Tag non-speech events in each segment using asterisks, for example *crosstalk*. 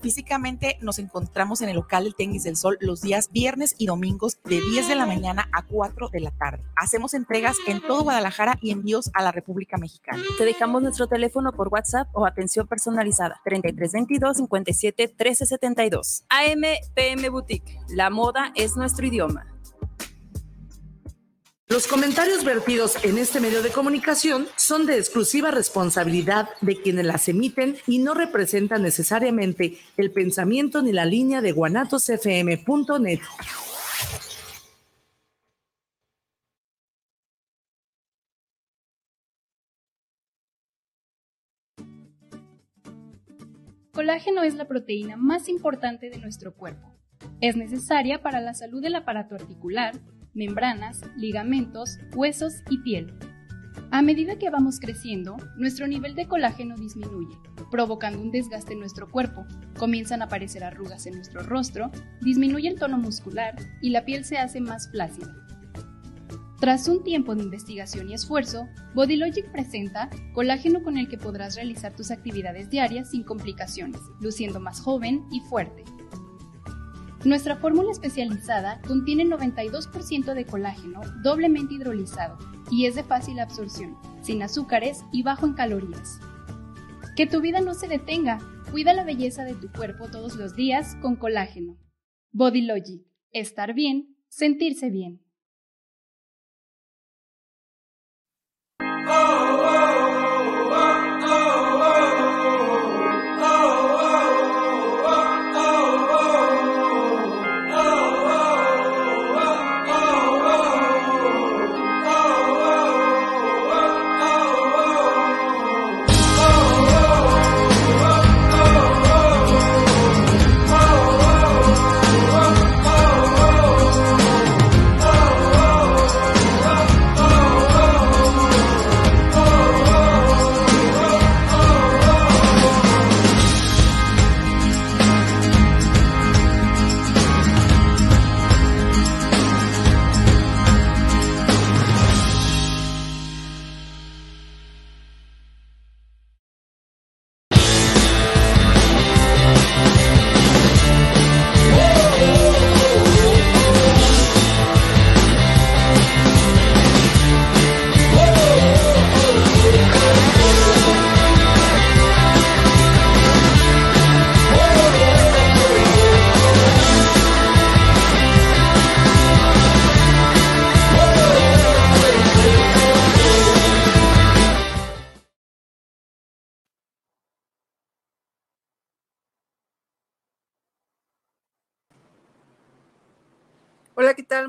Físicamente nos encontramos en el local del Tenis del Sol los días viernes y domingos de 10 de la mañana a 4 de la tarde. Hacemos entregas en todo Guadalajara y envíos a la República Mexicana. Te dejamos nuestro teléfono por WhatsApp o atención personalizada 3322 57 1372. AM PM Boutique. La moda es nuestro idioma. Los comentarios vertidos en este medio de comunicación son de exclusiva responsabilidad de quienes las emiten y no representan necesariamente el pensamiento ni la línea de guanatosfm.net. Colágeno es la proteína más importante de nuestro cuerpo. Es necesaria para la salud del aparato articular, membranas, ligamentos, huesos y piel. A medida que vamos creciendo, nuestro nivel de colágeno disminuye, provocando un desgaste en nuestro cuerpo, comienzan a aparecer arrugas en nuestro rostro, disminuye el tono muscular y la piel se hace más flácida. Tras un tiempo de investigación y esfuerzo, Bodylogic presenta colágeno con el que podrás realizar tus actividades diarias sin complicaciones, luciendo más joven y fuerte. Nuestra fórmula especializada contiene 92% de colágeno doblemente hidrolizado y es de fácil absorción, sin azúcares y bajo en calorías. Que tu vida no se detenga, cuida la belleza de tu cuerpo todos los días con colágeno. Bodylogic, estar bien, sentirse bien. Hola,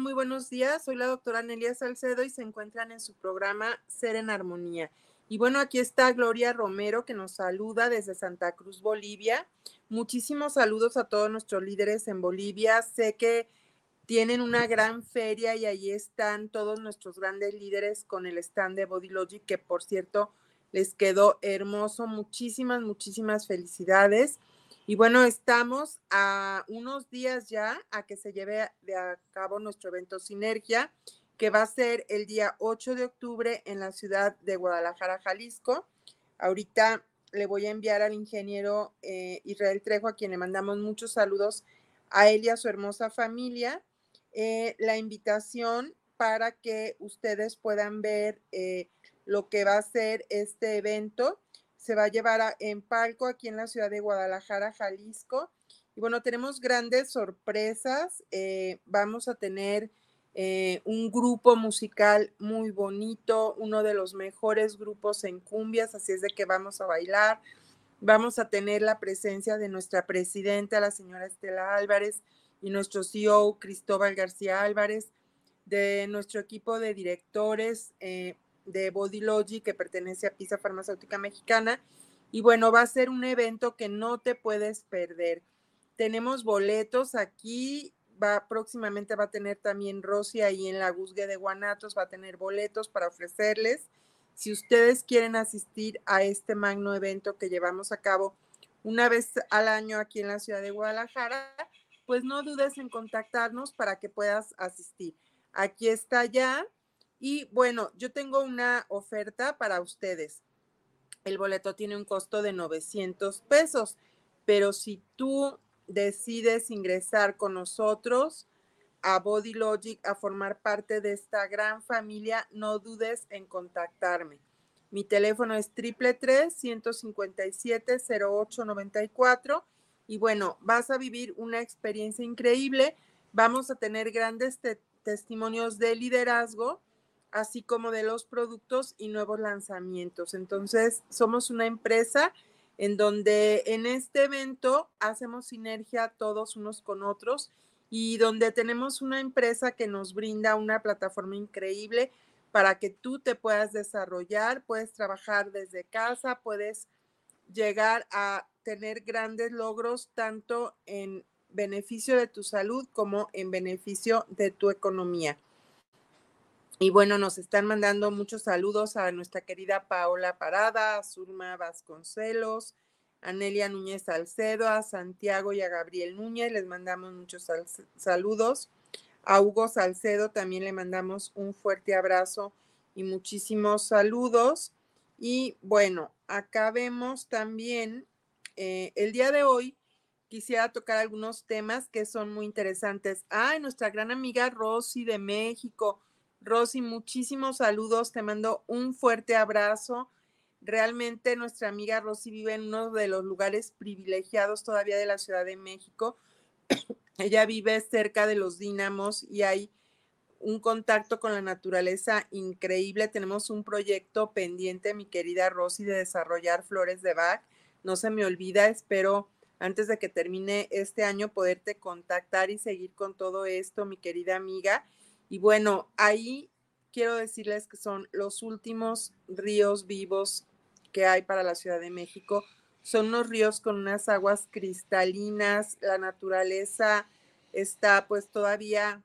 Muy buenos días. Soy la doctora Nelia Salcedo y se encuentran en su programa Ser en Armonía. Y bueno, aquí está Gloria Romero que nos saluda desde Santa Cruz, Bolivia. Muchísimos saludos a todos nuestros líderes en Bolivia. Sé que tienen una gran feria y ahí están todos nuestros grandes líderes con el stand de Body Logic, que por cierto les quedó hermoso. Muchísimas, muchísimas felicidades. Y bueno, estamos a unos días ya a que se lleve a cabo nuestro evento Sinergia, que va a ser el día 8 de octubre en la ciudad de Guadalajara, Jalisco. Ahorita le voy a enviar al ingeniero eh, Israel Trejo, a quien le mandamos muchos saludos a él y a su hermosa familia, eh, la invitación para que ustedes puedan ver eh, lo que va a ser este evento se va a llevar en palco aquí en la ciudad de Guadalajara, Jalisco. Y bueno, tenemos grandes sorpresas. Eh, vamos a tener eh, un grupo musical muy bonito, uno de los mejores grupos en cumbias, así es de que vamos a bailar. Vamos a tener la presencia de nuestra presidenta, la señora Estela Álvarez, y nuestro CEO, Cristóbal García Álvarez, de nuestro equipo de directores, eh, de Body Logic que pertenece a Pisa Farmacéutica Mexicana. Y bueno, va a ser un evento que no te puedes perder. Tenemos boletos aquí, va próximamente va a tener también Rosy ahí en la Guzgue de Guanatos, va a tener boletos para ofrecerles. Si ustedes quieren asistir a este magno evento que llevamos a cabo una vez al año aquí en la ciudad de Guadalajara, pues no dudes en contactarnos para que puedas asistir. Aquí está ya y bueno, yo tengo una oferta para ustedes. El boleto tiene un costo de 900 pesos, pero si tú decides ingresar con nosotros a Body Logic a formar parte de esta gran familia, no dudes en contactarme. Mi teléfono es triple 157 0894 y bueno, vas a vivir una experiencia increíble. Vamos a tener grandes testimonios de liderazgo, así como de los productos y nuevos lanzamientos. Entonces, somos una empresa en donde en este evento hacemos sinergia todos unos con otros y donde tenemos una empresa que nos brinda una plataforma increíble para que tú te puedas desarrollar, puedes trabajar desde casa, puedes llegar a tener grandes logros tanto en beneficio de tu salud como en beneficio de tu economía. Y bueno, nos están mandando muchos saludos a nuestra querida Paola Parada, a Zulma Vasconcelos, a Nelia Núñez Salcedo, a Santiago y a Gabriel Núñez. Les mandamos muchos saludos. A Hugo Salcedo también le mandamos un fuerte abrazo y muchísimos saludos. Y bueno, acá vemos también eh, el día de hoy quisiera tocar algunos temas que son muy interesantes. Ay, nuestra gran amiga Rosy de México. Rosy, muchísimos saludos. Te mando un fuerte abrazo. Realmente nuestra amiga Rosy vive en uno de los lugares privilegiados todavía de la Ciudad de México. *clears throat* Ella vive cerca de los dínamos y hay un contacto con la naturaleza increíble. Tenemos un proyecto pendiente, mi querida Rosy, de desarrollar flores de Bach. No se me olvida, espero antes de que termine este año poderte contactar y seguir con todo esto, mi querida amiga. Y bueno, ahí quiero decirles que son los últimos ríos vivos que hay para la Ciudad de México son unos ríos con unas aguas cristalinas, la naturaleza está pues todavía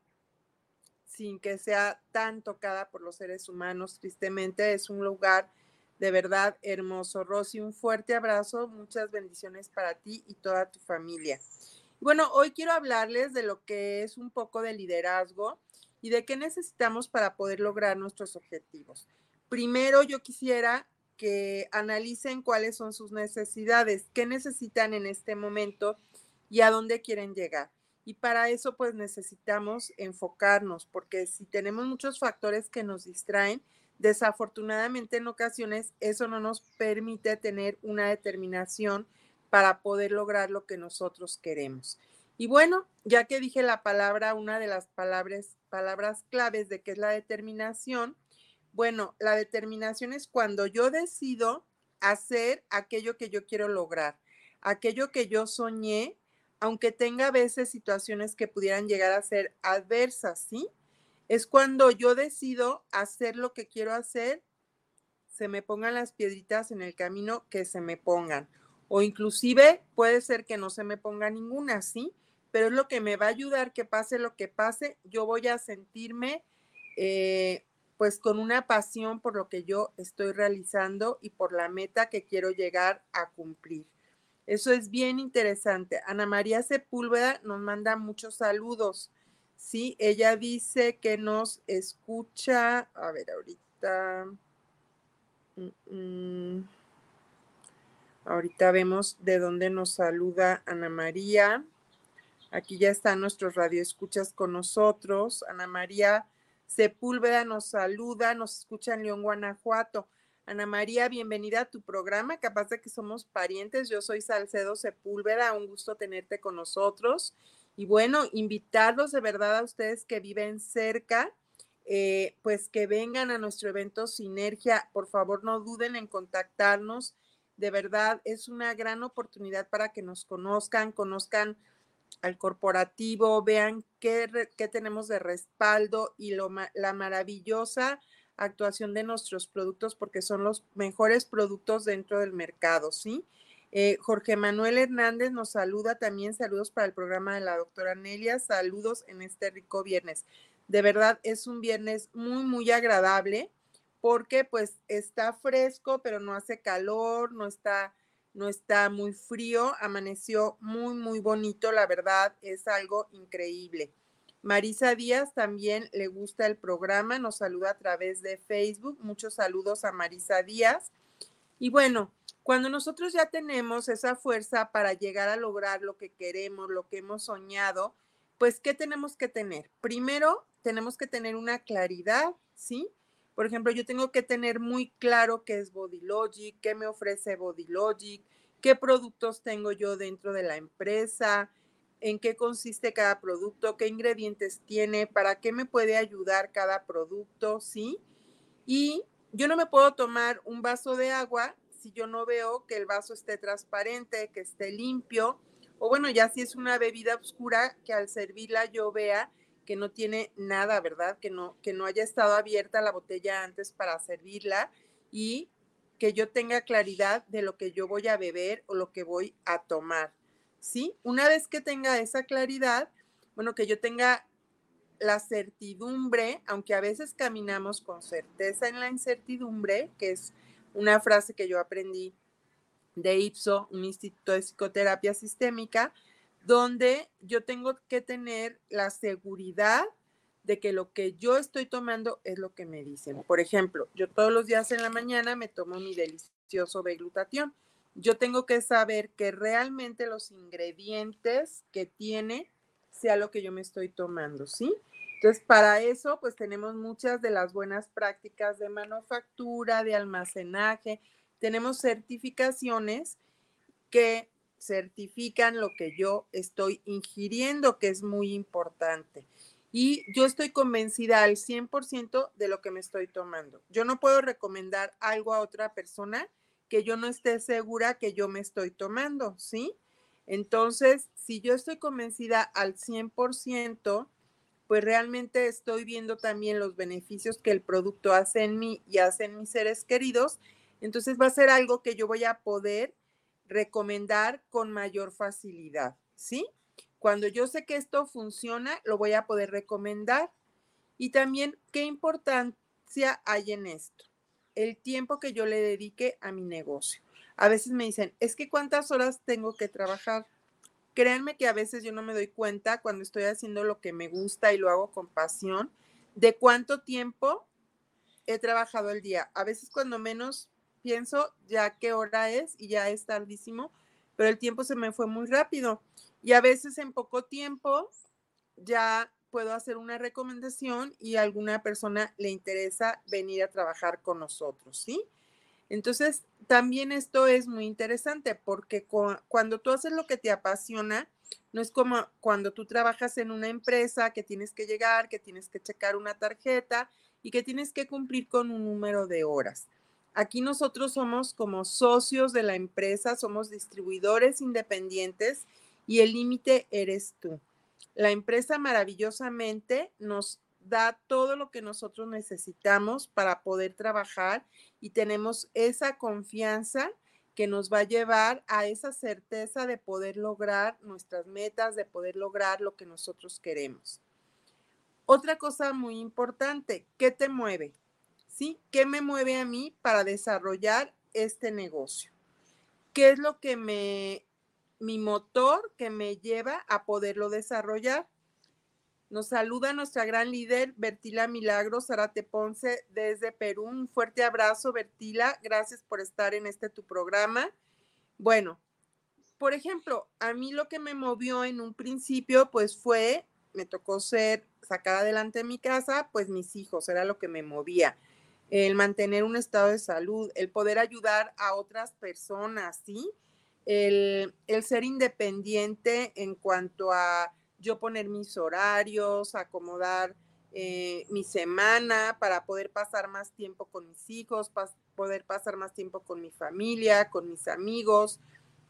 sin que sea tan tocada por los seres humanos, tristemente es un lugar de verdad hermoso. Rosy, un fuerte abrazo, muchas bendiciones para ti y toda tu familia. Bueno, hoy quiero hablarles de lo que es un poco de liderazgo y de qué necesitamos para poder lograr nuestros objetivos. Primero, yo quisiera que analicen cuáles son sus necesidades, qué necesitan en este momento y a dónde quieren llegar. Y para eso pues necesitamos enfocarnos, porque si tenemos muchos factores que nos distraen, desafortunadamente en ocasiones eso no nos permite tener una determinación para poder lograr lo que nosotros queremos. Y bueno, ya que dije la palabra, una de las palabras, palabras claves de qué es la determinación, bueno, la determinación es cuando yo decido hacer aquello que yo quiero lograr, aquello que yo soñé, aunque tenga a veces situaciones que pudieran llegar a ser adversas, ¿sí? Es cuando yo decido hacer lo que quiero hacer, se me pongan las piedritas en el camino que se me pongan. O inclusive puede ser que no se me ponga ninguna, ¿sí? Pero es lo que me va a ayudar que pase lo que pase, yo voy a sentirme eh, pues con una pasión por lo que yo estoy realizando y por la meta que quiero llegar a cumplir. Eso es bien interesante. Ana María Sepúlveda nos manda muchos saludos. Sí, ella dice que nos escucha. A ver, ahorita. Mm, mm, ahorita vemos de dónde nos saluda Ana María. Aquí ya están nuestros radioescuchas con nosotros. Ana María Sepúlveda nos saluda, nos escucha en León, Guanajuato. Ana María, bienvenida a tu programa. Capaz de que somos parientes. Yo soy Salcedo Sepúlveda. Un gusto tenerte con nosotros. Y bueno, invitarlos de verdad a ustedes que viven cerca, eh, pues que vengan a nuestro evento Sinergia. Por favor, no duden en contactarnos. De verdad, es una gran oportunidad para que nos conozcan, conozcan al corporativo, vean qué, tenemos de respaldo y lo, la maravillosa actuación de nuestros productos porque son los mejores productos dentro del mercado, ¿sí? Eh, Jorge Manuel Hernández nos saluda también, saludos para el programa de la doctora Nelia, saludos en este rico viernes. De verdad es un viernes muy, muy agradable porque pues está fresco, pero no hace calor, no está no está muy frío, amaneció muy, muy bonito, la verdad es algo increíble. Marisa Díaz también le gusta el programa, nos saluda a través de Facebook. Muchos saludos a Marisa Díaz. Y bueno, Cuando nosotros ya tenemos esa fuerza para llegar a lograr lo que queremos, lo que hemos soñado, pues, ¿qué tenemos que tener? Primero, tenemos que tener una claridad, ¿sí? Por ejemplo, yo tengo que tener muy claro qué es Body Logic, qué me ofrece Body Logic, qué productos tengo yo dentro de la empresa, en qué consiste cada producto, qué ingredientes tiene, para qué me puede ayudar cada producto, ¿sí? Y yo no me puedo tomar un vaso de agua si yo no veo que el vaso esté transparente, que esté limpio, o bueno, ya si es una bebida oscura, que al servirla yo vea que no tiene nada, ¿verdad? Que no, que no haya estado abierta la botella antes para servirla y que yo tenga claridad de lo que yo voy a beber o lo que voy a tomar, ¿sí? Una vez que tenga esa claridad, bueno, que yo tenga la certidumbre, aunque a veces caminamos con certeza en la incertidumbre, que es una frase que yo aprendí de IPSO, un instituto de psicoterapia sistémica, donde yo tengo que tener la seguridad de que lo que yo estoy tomando es lo que me dicen. Por ejemplo, yo todos los días en la mañana me tomo mi delicioso B-glutatión. Yo tengo que saber que realmente los ingredientes que tiene sea lo que yo me estoy tomando, ¿sí? Entonces, para eso, pues tenemos muchas de las buenas prácticas de manufactura, de almacenaje, tenemos certificaciones que certifican lo que yo estoy ingiriendo, que es muy importante. Y yo estoy convencida al 100% de lo que me estoy tomando. Yo no puedo recomendar algo a otra persona que yo no esté segura que yo me estoy tomando, ¿sí? Entonces, si yo estoy convencida al 100%, pues realmente estoy viendo también los beneficios que el producto hace en mí y hace en mis seres queridos. Entonces va a ser algo que yo voy a poder recomendar con mayor facilidad, ¿sí? Cuando yo sé que esto funciona, lo voy a poder recomendar. Y también, ¿qué importancia hay en esto? El tiempo que yo le dedique a mi negocio. A veces me dicen, es que cuántas horas tengo que trabajar. Créanme que a veces yo no me doy cuenta cuando estoy haciendo lo que me gusta y lo hago con pasión, de cuánto tiempo he trabajado el día. A veces cuando menos pienso ya qué hora es y ya es tardísimo, pero el tiempo se me fue muy rápido. Y a veces en poco tiempo ya puedo hacer una recomendación y a alguna persona le interesa venir a trabajar con nosotros, ¿sí? Entonces, también esto es muy interesante porque cuando tú haces lo que te apasiona, no es como cuando tú trabajas en una empresa que tienes que llegar, que tienes que checar una tarjeta y que tienes que cumplir con un número de horas. Aquí nosotros somos como socios de la empresa, somos distribuidores independientes y el límite eres tú. La empresa maravillosamente nos da todo lo que nosotros necesitamos para poder trabajar y tenemos esa confianza que nos va a llevar a esa certeza de poder lograr nuestras metas, de poder lograr lo que nosotros queremos. Otra cosa muy importante, ¿qué te mueve? ¿Sí? ¿Qué me mueve a mí para desarrollar este negocio? ¿Qué es lo que me, mi motor que me lleva a poderlo desarrollar? Nos saluda nuestra gran líder, Bertila Milagros Zarate Ponce, desde Perú. Un fuerte abrazo, Bertila. Gracias por estar en este tu programa. Bueno, por ejemplo, a mí lo que me movió en un principio, pues fue, me tocó ser, sacar adelante mi casa, pues mis hijos, era lo que me movía el mantener un estado de salud, el poder ayudar a otras personas, ¿sí? El, ser independiente en cuanto a yo poner mis horarios, acomodar eh, mi semana para poder pasar más tiempo con mis hijos, poder pasar más tiempo con mi familia, con mis amigos,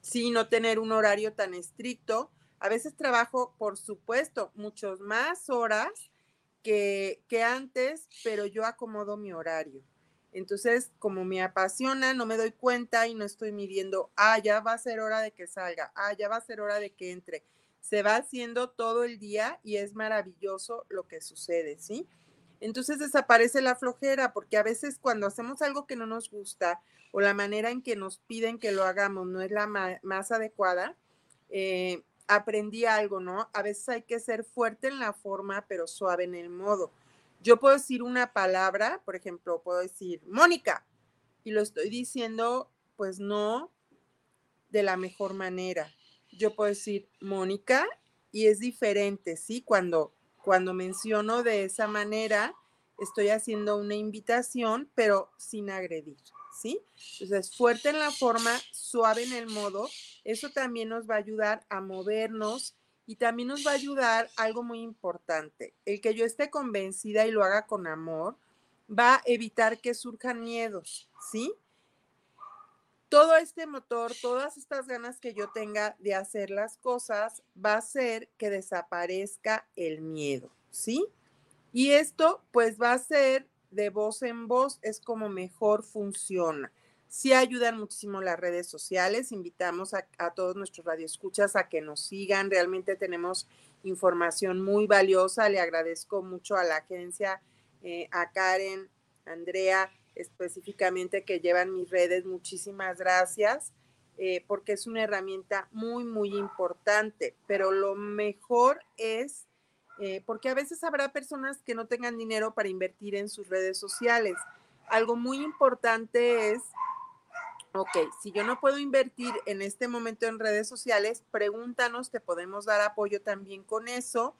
sí, no tener un horario tan estricto. A veces trabajo, por supuesto, muchas más horas que, antes, pero yo acomodo mi horario. Entonces, como me apasiona, no me doy cuenta y no estoy midiendo, ah, ya va a ser hora de que salga, ah, ya va a ser hora de que entre. Se va haciendo todo el día y es maravilloso lo que sucede, ¿sí? Entonces desaparece la flojera porque a veces cuando hacemos algo que no nos gusta o la manera en que nos piden que lo hagamos no es la más adecuada, eh, aprendí algo, ¿no? A veces hay que ser fuerte en la forma, pero suave en el modo. Yo puedo decir una palabra, por ejemplo, puedo decir Mónica, y lo estoy diciendo pues no de la mejor manera. Yo puedo decir Mónica y es diferente, ¿sí? Cuando, cuando menciono de esa manera, estoy haciendo una invitación, pero sin agredir, ¿sí? Entonces, fuerte en la forma, suave en el modo, eso también nos va a ayudar a movernos y también nos va a ayudar algo muy importante, el que yo esté convencida y lo haga con amor, va a evitar que surjan miedos, ¿sí? Todo este motor, todas estas ganas que yo tenga de hacer las cosas, va a hacer que desaparezca el miedo, ¿sí? Y esto pues va a ser de voz en voz, es como mejor funciona. Sí ayudan muchísimo las redes sociales. Invitamos a, todos nuestros radioescuchas a que nos sigan. Realmente tenemos información muy valiosa. Le agradezco mucho a la agencia, eh, a Karen, Andrea, específicamente que llevan mis redes. Muchísimas gracias. Eh, porque es una herramienta muy, muy importante, pero lo mejor es, eh, porque a veces habrá personas que no tengan dinero para invertir en sus redes sociales. Algo muy importante es Ok, si yo no puedo invertir en este momento en redes sociales, pregúntanos, te podemos dar apoyo también con eso,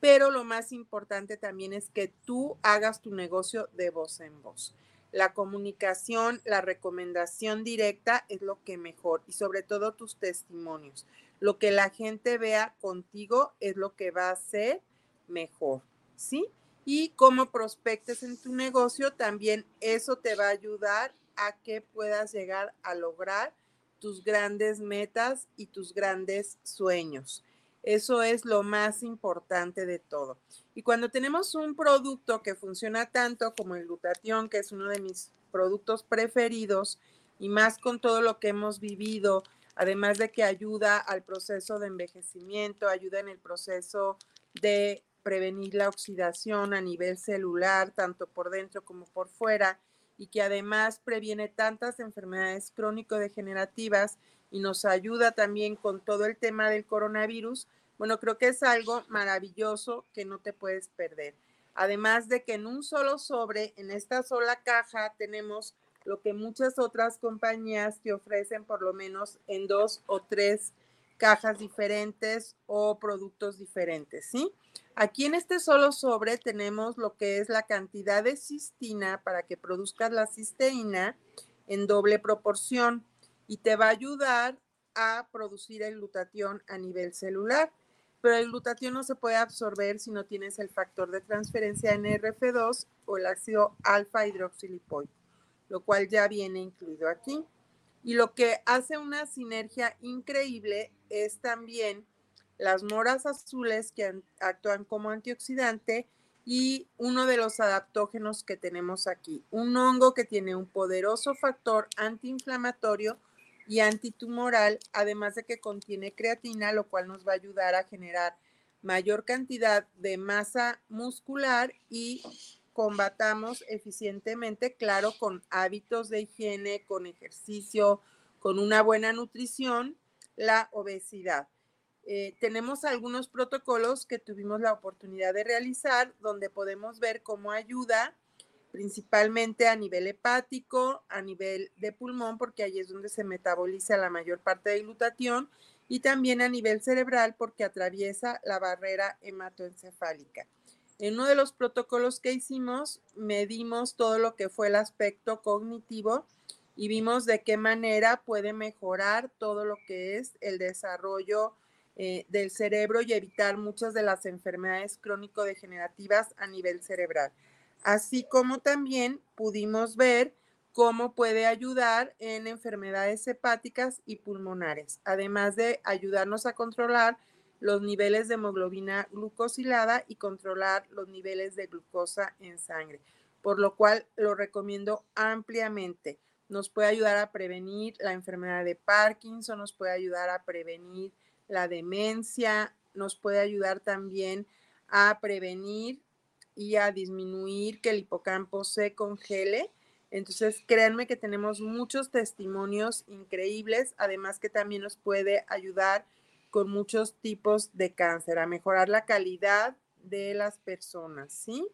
pero lo más importante también es que tú hagas tu negocio de voz en voz. La comunicación, la recomendación directa es lo que mejor y sobre todo tus testimonios. Lo que la gente vea contigo es lo que va a ser mejor, ¿sí? Y como prospectes en tu negocio, también eso te va a ayudar a que puedas llegar a lograr tus grandes metas y tus grandes sueños. Eso es lo más importante de todo. Y cuando tenemos un producto que funciona tanto como el glutatión, que es uno de mis productos preferidos, y más con todo lo que hemos vivido, además de que ayuda al proceso de envejecimiento, ayuda en el proceso de prevenir la oxidación a nivel celular, tanto por dentro como por fuera, y que además previene tantas enfermedades crónico-degenerativas y nos ayuda también con todo el tema del coronavirus, bueno, creo que es algo maravilloso que no te puedes perder. Además de que en un solo sobre, en esta sola caja, tenemos lo que muchas otras compañías te ofrecen por lo menos en dos o tres cajas diferentes o productos diferentes, ¿sí? Aquí en este solo sobre tenemos lo que es la cantidad de cistina para que produzcas la cisteína en doble proporción y te va a ayudar a producir el glutatión a nivel celular. Pero el glutatión no se puede absorber si no tienes el factor de transferencia NRF2 o el ácido alfa hidroxilipoico, lo cual ya viene incluido aquí. Y lo que hace una sinergia increíble es también las moras azules que actúan como antioxidante y uno de los adaptógenos que tenemos aquí, un hongo que tiene un poderoso factor antiinflamatorio y antitumoral, además de que contiene creatina, lo cual nos va a ayudar a generar mayor cantidad de masa muscular y combatamos eficientemente, claro, con hábitos de higiene, con ejercicio, con una buena nutrición, la obesidad. Eh, tenemos algunos protocolos que tuvimos la oportunidad de realizar donde podemos ver cómo ayuda principalmente a nivel hepático, a nivel de pulmón, porque ahí es donde se metaboliza la mayor parte del glutatión, y también a nivel cerebral, porque atraviesa la barrera hematoencefálica. En uno de los protocolos que hicimos, medimos todo lo que fue el aspecto cognitivo y vimos de qué manera puede mejorar todo lo que es el desarrollo eh, del cerebro y evitar muchas de las enfermedades crónico-degenerativas a nivel cerebral. Así como también pudimos ver cómo puede ayudar en enfermedades hepáticas y pulmonares, además de ayudarnos a controlar los niveles de hemoglobina glucosilada y controlar los niveles de glucosa en sangre, por lo cual lo recomiendo ampliamente. Nos puede ayudar a prevenir la enfermedad de Parkinson, nos puede ayudar a prevenir la demencia, nos puede ayudar también a prevenir y a disminuir que el hipocampo se congele. Entonces, créanme que tenemos muchos testimonios increíbles, además que también nos puede ayudar con muchos tipos de cáncer, a mejorar la calidad de las personas, ¿sí?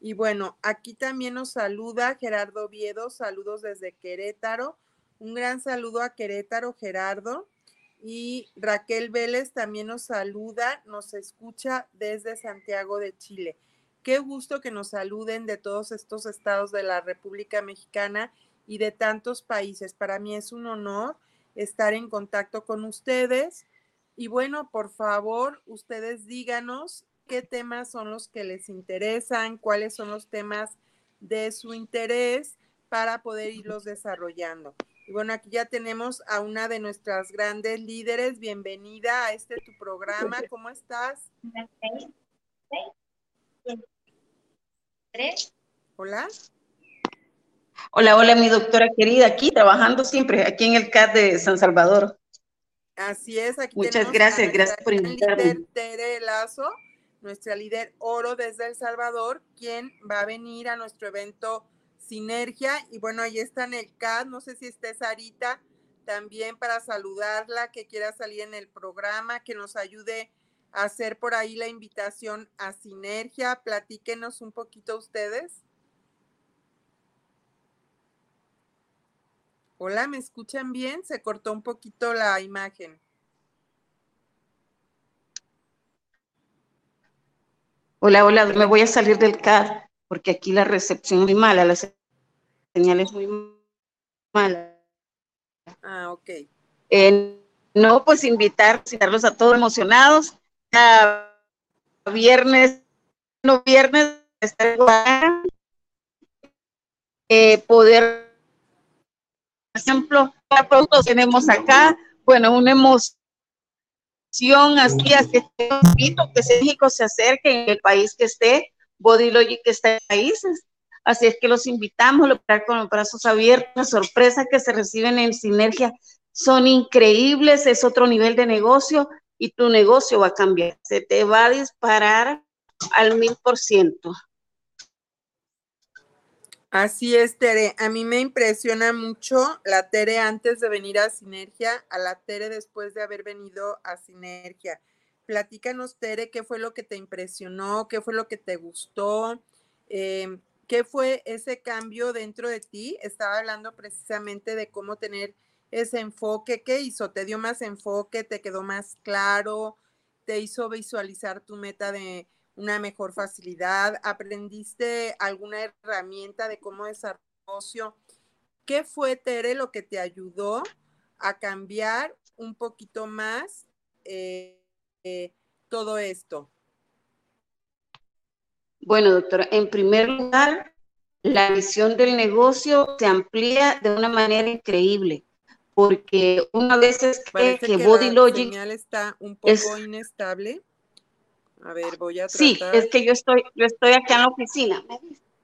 Y bueno, aquí también nos saluda Gerardo Viedo, saludos desde Querétaro. Un gran saludo a Querétaro, Gerardo. Y Raquel Vélez también nos saluda, nos escucha desde Santiago de Chile. Qué gusto que nos saluden de todos estos estados de la República Mexicana y de tantos países. Para mí es un honor estar en contacto con ustedes. Y bueno, por favor, ustedes díganos qué temas son los que les interesan, cuáles son los temas de su interés para poder irlos desarrollando. Y bueno, aquí ya tenemos a una de nuestras grandes líderes. Bienvenida a este tu programa. ¿Cómo estás? Hola. Hola, hola, mi doctora querida, aquí trabajando siempre, aquí en el CAD de San Salvador. Así es, aquí Muchas gracias, gracias por invitarme. Líder Tere Lazo, nuestra líder oro desde El Salvador, quien va a venir a nuestro evento Sinergia. Y bueno, ahí está en el CAD, no sé si esté Sarita también para saludarla, que quiera salir en el programa, que nos ayude a hacer por ahí la invitación a Sinergia. Platíquenos un poquito ustedes. Hola, ¿me escuchan bien? Se cortó un poquito la imagen. Hola, hola, me voy a salir del CAD porque aquí la recepción es muy mala, la señal es muy mala. Ah, ok. Eh, no, pues invitar, invitarlos a todos emocionados viernes, no viernes, estar eh, poder, por ejemplo, ¿qué productos tenemos acá? Bueno, una emoción así, así que invito que México se acerque en el país que esté, Body Logic está en países. Así es que los invitamos a con los brazos abiertos, la sorpresa que se reciben en Sinergia son increíbles, es otro nivel de negocio y tu negocio va a cambiar, se te va a disparar al mil por ciento. Así es, Tere. A mí me impresiona mucho la Tere antes de venir a Sinergia, a la Tere después de haber venido a Sinergia. Platícanos, Tere, qué fue lo que te impresionó, qué fue lo que te gustó, em, qué fue ese cambio dentro de ti. Estaba hablando precisamente de cómo tener ese enfoque, ¿qué hizo? ¿Te dio más enfoque? ¿Te quedó más claro? ¿Te hizo visualizar tu meta de una mejor facilidad? ¿Aprendiste alguna herramienta de cómo desarrollar? ¿Qué fue, Tere, lo que te ayudó a cambiar un poquito más eh, eh, todo esto? Bueno, doctora, en primer lugar, la visión del negocio se amplía de una manera increíble porque una vez cree que, Body Logic señal está un poco inestable. A ver, voy a tratar. Sí, es que yo estoy, yo estoy acá en la oficina.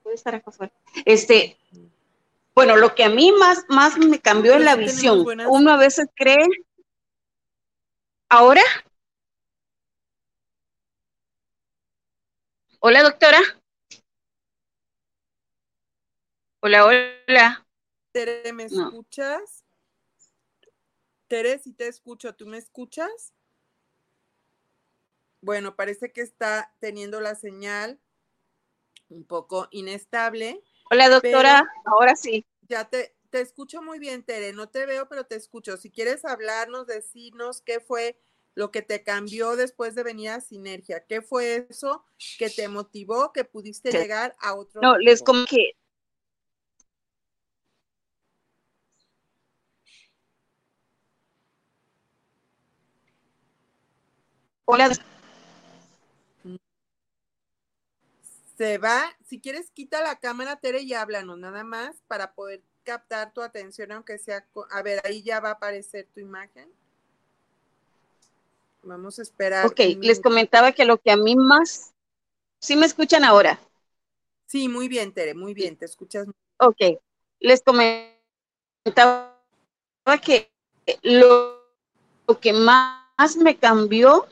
Voy a estar acá afuera. Este, bueno, lo que a mí más, más me cambió es la visión. Uno a veces cree. ¿Ahora? Hola, doctora. Hola, hola. ¿Me escuchas? Tere, si te escucho, ¿tú me escuchas? Bueno, parece que está teniendo la señal un poco inestable. Hola, doctora, ahora sí. Ya te, te escucho muy bien, Tere. No te veo, pero te escucho. Si quieres hablarnos, decirnos qué fue lo que te cambió después de venir a Sinergia. ¿Qué fue eso que te motivó, que pudiste llegar a otro? No, les como que Hola. Se va, si quieres quita la cámara, Tere, y háblanos nada más para poder captar tu atención, aunque sea, a ver, ahí ya va a aparecer tu imagen. Vamos a esperar. Ok, les comentaba que lo que a mí más, ¿sí me escuchan ahora? Sí, muy bien, Tere, muy bien, te escuchas. Ok, les comentaba que lo, lo que más me cambió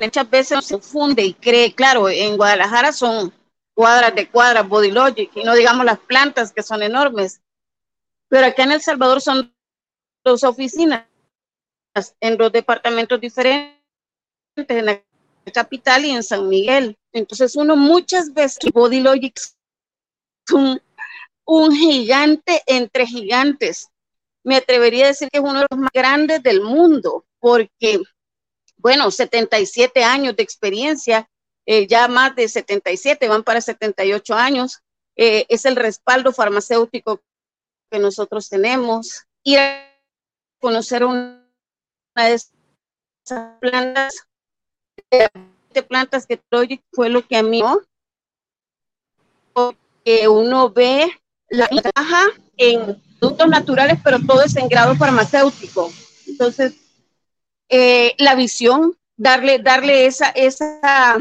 muchas veces se confunde y cree, claro, en Guadalajara son cuadras de cuadras, Body Logic, y no digamos las plantas que son enormes. Pero acá en El Salvador son dos oficinas en dos departamentos diferentes, en la capital y en San Miguel. Entonces uno muchas veces, Body Logic es un, gigante entre gigantes. me atrevería a decir que es uno de los más grandes del mundo, porque, bueno, 77 años de experiencia, eh, ya más de 77, van para 78 años, eh, es el respaldo farmacéutico que nosotros tenemos. Ir a conocer una de esas plantas, de plantas que fue lo que a mí, que uno ve la caja en productos naturales, pero todo es en grado farmacéutico. Entonces, eh, la visión, darle, darle esa, esa,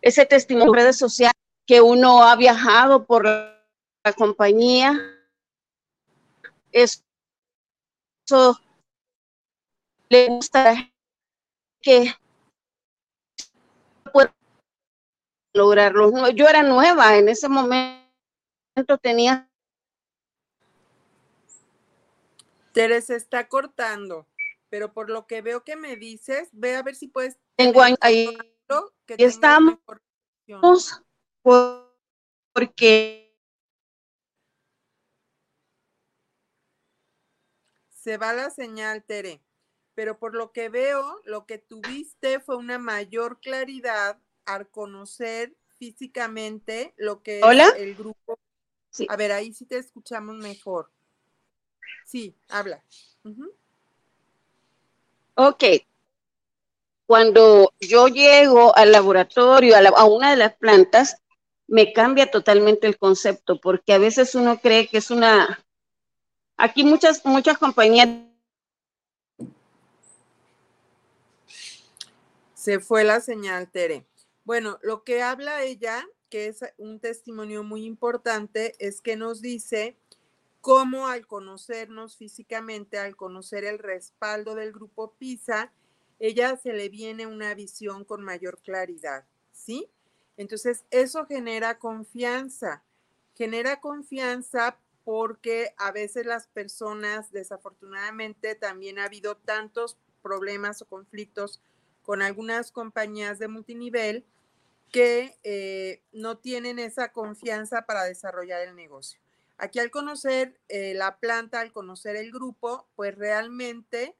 ese testimonio en redes sociales que uno ha viajado por la, compañía, eso, le gusta que pueda lograrlo. Yo era nueva en ese momento, tenía Tere se está cortando, pero por lo que veo que me dices, ve a ver si puedes. Tengo ahí. Que estamos porque se va la señal, Tere. Pero por lo que veo, lo que tuviste fue una mayor claridad al conocer físicamente lo que es el grupo. A ver, ahí sí te escuchamos mejor. Sí, habla. Ok. Cuando yo llego al laboratorio, a, una de las plantas, me cambia totalmente el concepto, porque a veces uno cree que es una... Aquí muchas, muchas compañías... Se fue la señal, Tere. Bueno, lo que habla ella, que es un testimonio muy importante, es que nos dice cómo al conocernos físicamente, al conocer el respaldo del grupo PISA, ella se le viene una visión con mayor claridad, ¿sí? Entonces, eso genera confianza, genera confianza porque a veces las personas, desafortunadamente, también ha habido tantos problemas o conflictos con algunas compañías de multinivel que eh, no tienen esa confianza para desarrollar el negocio. Aquí al conocer eh, la planta, al conocer el grupo, pues realmente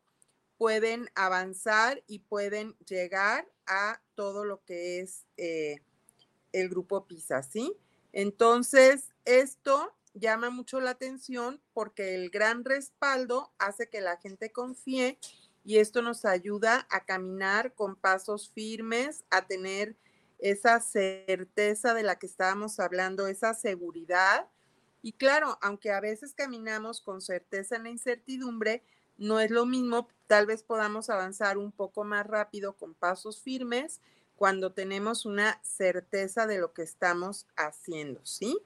pueden avanzar y pueden llegar a todo lo que es eh, el grupo PISA, ¿sí? Entonces, esto llama mucho la atención porque el gran respaldo hace que la gente confíe y esto nos ayuda a caminar con pasos firmes, a tener esa certeza de la que estábamos hablando, esa seguridad y claro, aunque a veces caminamos con certeza en la incertidumbre, no es lo mismo, tal vez podamos avanzar un poco más rápido con pasos firmes cuando tenemos una certeza de lo que estamos haciendo, ¿sí?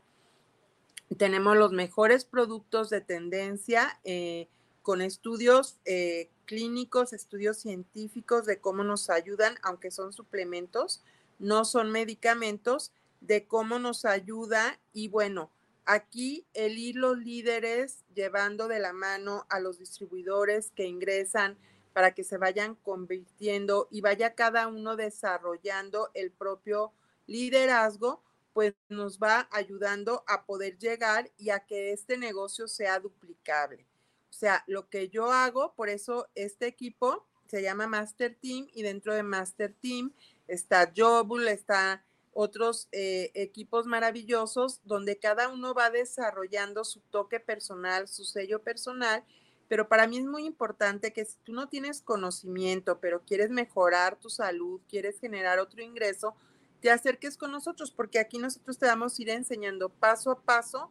Tenemos los mejores productos de tendencia eh, con estudios eh, clínicos, estudios científicos de cómo nos ayudan, aunque son suplementos, no son medicamentos, de cómo nos ayuda y bueno, Aquí el ir los líderes llevando de la mano a los distribuidores que ingresan para que se vayan convirtiendo y vaya cada uno desarrollando el propio liderazgo, pues nos va ayudando a poder llegar y a que este negocio sea duplicable. O sea, lo que yo hago, por eso este equipo se llama Master Team y dentro de Master Team está Jobul, está otros eh, equipos maravillosos donde cada uno va desarrollando su toque personal, su sello personal, pero para mí es muy importante que si tú no tienes conocimiento, pero quieres mejorar tu salud, quieres generar otro ingreso, te acerques con nosotros, porque aquí nosotros te vamos a ir enseñando paso a paso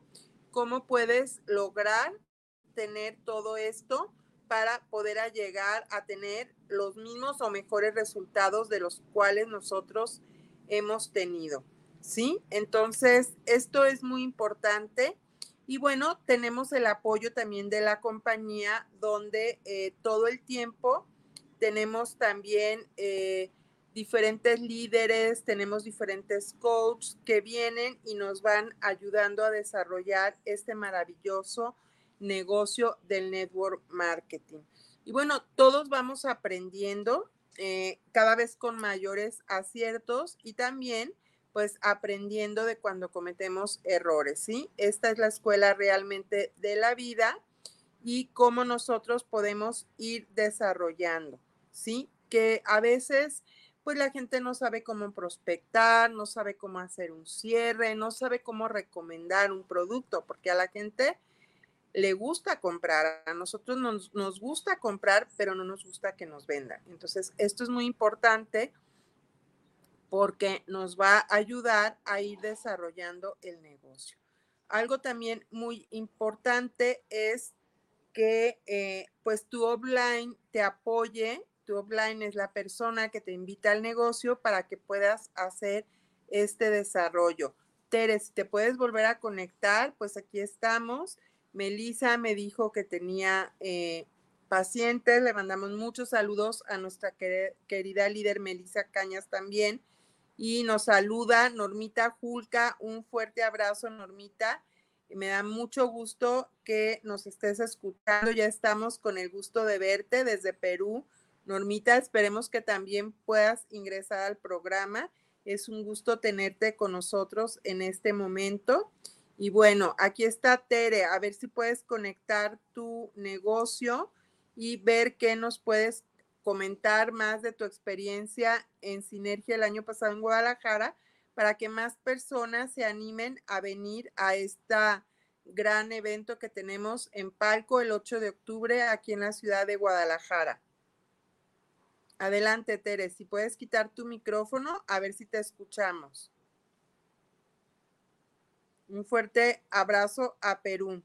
cómo puedes lograr tener todo esto para poder llegar a tener los mismos o mejores resultados de los cuales nosotros hemos tenido, ¿sí? Entonces, esto es muy importante. Y bueno, tenemos el apoyo también de la compañía donde eh, todo el tiempo tenemos también eh, diferentes líderes, tenemos diferentes coaches que vienen y nos van ayudando a desarrollar este maravilloso negocio del network marketing. Y bueno, todos vamos aprendiendo eh, cada vez con mayores aciertos y también pues aprendiendo de cuando cometemos errores, ¿sí? Esta es la escuela realmente de la vida y cómo nosotros podemos ir desarrollando, ¿sí? Que a veces pues la gente no sabe cómo prospectar, no sabe cómo hacer un cierre, no sabe cómo recomendar un producto, porque a la gente le gusta comprar, a nosotros nos, nos gusta comprar, pero no nos gusta que nos vendan. Entonces, esto es muy importante porque nos va a ayudar a ir desarrollando el negocio. Algo también muy importante es que eh, pues tu offline te apoye tu offline es la persona que te invita al negocio para que puedas hacer este desarrollo. Tere, si te puedes volver a conectar, pues aquí estamos. Melissa me dijo que tenía eh, pacientes. Le mandamos muchos saludos a nuestra querida líder Melissa Cañas también. Y nos saluda Normita Julca. Un fuerte abrazo, Normita. Me da mucho gusto que nos estés escuchando. Ya estamos con el gusto de verte desde Perú. Normita, esperemos que también puedas ingresar al programa. Es un gusto tenerte con nosotros en este momento. Y bueno, aquí está Tere, a ver si puedes conectar tu negocio y ver qué nos puedes comentar más de tu experiencia en Sinergia el año pasado en Guadalajara para que más personas se animen a venir a este gran evento que tenemos en Palco el 8 de octubre aquí en la ciudad de Guadalajara. Adelante, Tere, si puedes quitar tu micrófono, a ver si te escuchamos. Un fuerte abrazo a Perú.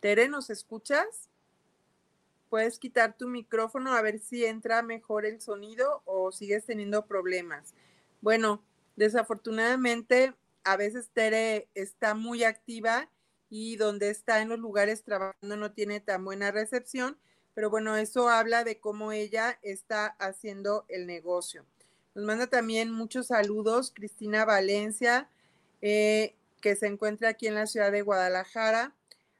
Tere, ¿nos escuchas? Puedes quitar tu micrófono a ver si entra mejor el sonido o sigues teniendo problemas. Bueno, Desafortunadamente, a veces Tere está muy activa y donde está en los lugares trabajando no tiene tan buena recepción, pero bueno, eso habla de cómo ella está haciendo el negocio. Nos manda también muchos saludos Cristina Valencia, eh, que se encuentra aquí en la ciudad de Guadalajara.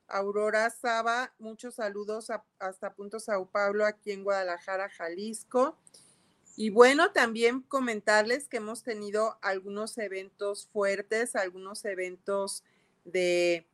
Aurora Saba, muchos saludos hasta Punto Sao Paulo, aquí en Guadalajara, Jalisco. Y bueno, también comentarles que hemos tenido algunos eventos fuertes, algunos eventos de,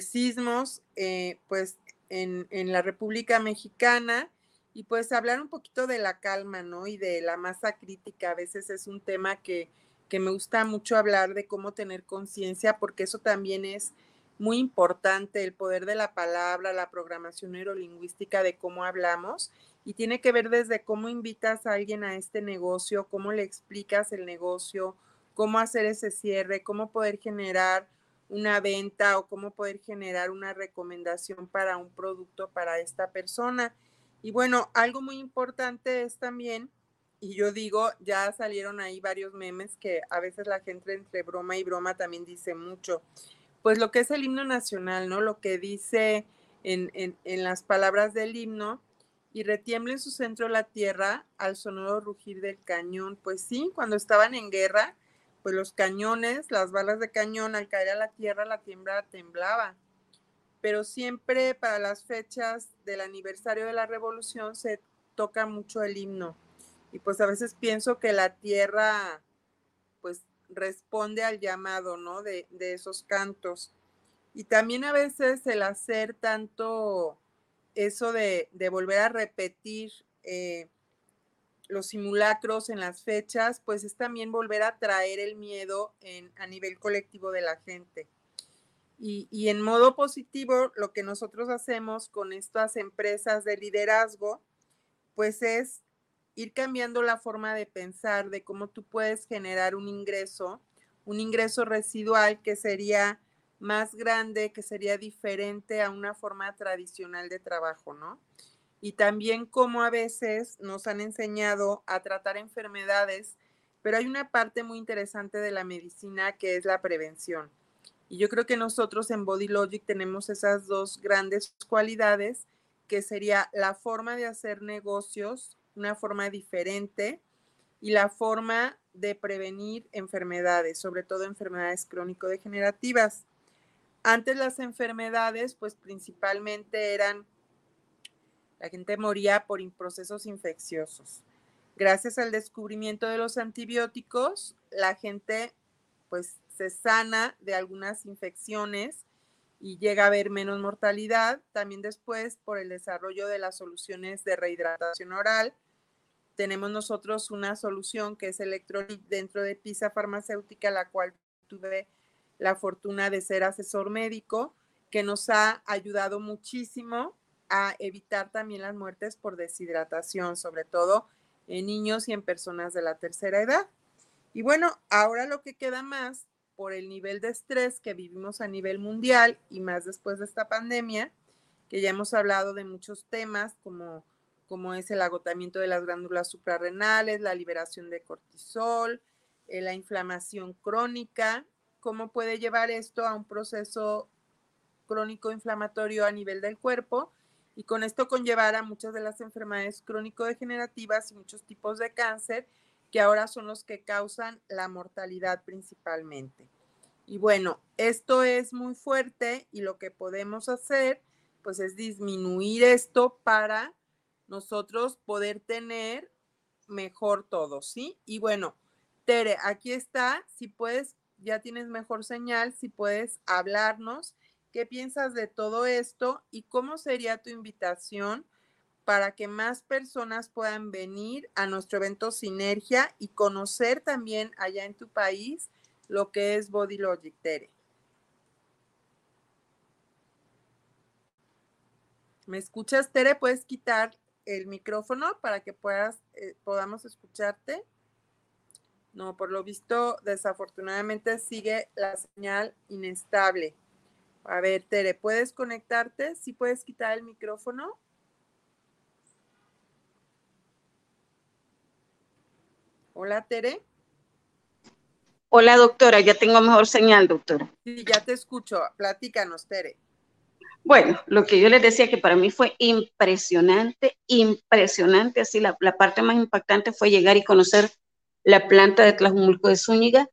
sismos, eh, pues en, la República Mexicana y pues hablar un poquito de la calma, ¿no? Y de la masa crítica. A veces es un tema que, que me gusta mucho hablar de cómo tener conciencia, porque eso también es muy importante, el poder de la palabra, la programación neurolingüística de cómo hablamos y tiene que ver desde cómo invitas a alguien a este negocio, cómo le explicas el negocio, cómo hacer ese cierre, cómo poder generar una venta o cómo poder generar una recomendación para un producto para esta persona. Y bueno, algo muy importante es también, y yo digo, ya salieron ahí varios memes que a veces la gente entre broma y broma también dice mucho, pues lo que es el himno nacional, ¿no? Lo que dice en, en, las palabras del himno, y retiembla en su centro la tierra al sonoro rugir del cañón. Pues sí, cuando estaban en guerra, pues los cañones, las balas de cañón, al caer a la tierra, la tierra temblaba. Pero siempre para las fechas del aniversario de la revolución se toca mucho el himno. Y pues a veces pienso que la tierra, pues responde al llamado, ¿no? De, de esos cantos. Y también a veces el hacer tanto eso de, volver a repetir eh, los simulacros en las fechas, pues es también volver a traer el miedo a nivel colectivo de la gente. Y, y, en modo positivo, lo que nosotros hacemos con estas empresas de liderazgo, pues es ir cambiando la forma de pensar, de cómo tú puedes generar un ingreso, un ingreso residual que sería más grande, que sería diferente a una forma tradicional de trabajo, ¿no? Y también como a veces nos han enseñado a tratar enfermedades, pero hay una parte muy interesante de la medicina que es la prevención. Y yo creo que nosotros en Body Logic tenemos esas dos grandes cualidades, que sería la forma de hacer negocios, una forma diferente, y la forma de prevenir enfermedades, sobre todo enfermedades crónico-degenerativas. Antes las enfermedades, pues principalmente eran, la gente moría por procesos infecciosos. Gracias al descubrimiento de los antibióticos, la gente pues se sana de algunas infecciones y llega a haber menos mortalidad. También después, por el desarrollo de las soluciones de rehidratación oral, tenemos nosotros una solución que es Electrolit dentro de PISA Farmacéutica, la cual tuve la fortuna de ser asesor médico, que nos ha ayudado muchísimo a evitar también las muertes por deshidratación, sobre todo en niños y en personas de la tercera edad. Y bueno, ahora lo que queda más por el nivel de estrés que vivimos a nivel mundial y más después de esta pandemia, que ya hemos hablado de muchos temas como, como es el agotamiento de las glándulas suprarrenales, la liberación de cortisol, eh, la inflamación crónica, cómo puede llevar esto a un proceso crónico inflamatorio a nivel del cuerpo y con esto conllevar a muchas de las enfermedades crónico-degenerativas y muchos tipos de cáncer que ahora son los que causan la mortalidad principalmente. Y bueno, esto es muy fuerte y lo que podemos hacer pues es disminuir esto para nosotros poder tener mejor todo, ¿sí? Y bueno, Tere, aquí está, si puedes, ya tienes mejor señal, si puedes hablarnos, qué piensas de todo esto y cómo sería tu invitación para que más personas puedan venir a nuestro evento Sinergia y conocer también allá en tu país lo que es Body Logic, Tere. ¿Me escuchas, Tere? ¿Puedes quitar el micrófono para que puedas, eh, podamos escucharte? No, por lo visto, desafortunadamente sigue la señal inestable. A ver, Tere, ¿puedes conectarte? ¿Sí puedes quitar el micrófono? Hola, Tere. Hola, doctora, ya tengo mejor señal, doctora. Sí, ya te escucho. Platícanos, Tere. Bueno, lo que yo les decía que para mí fue impresionante, impresionante, así la, parte más impactante fue llegar y conocer la planta de Tlajumulco de Zúñiga,